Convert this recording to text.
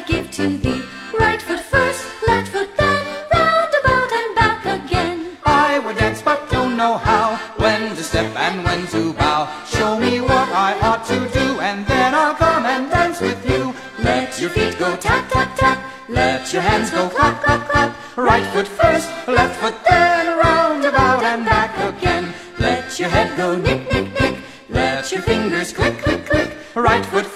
I give to thee. Right foot first, left foot then, round about and back again. I would dance but don't know how, when to step and when to bow. Show me what I ought to do, and then I'll come and dance with you. Let your feet go tap, tap, tap. Let your hands go clap, clap, clap. Right foot first, left foot then, round about and back again. Let your head go nick, nick, nick. Let your fingers click, click, click. Right foot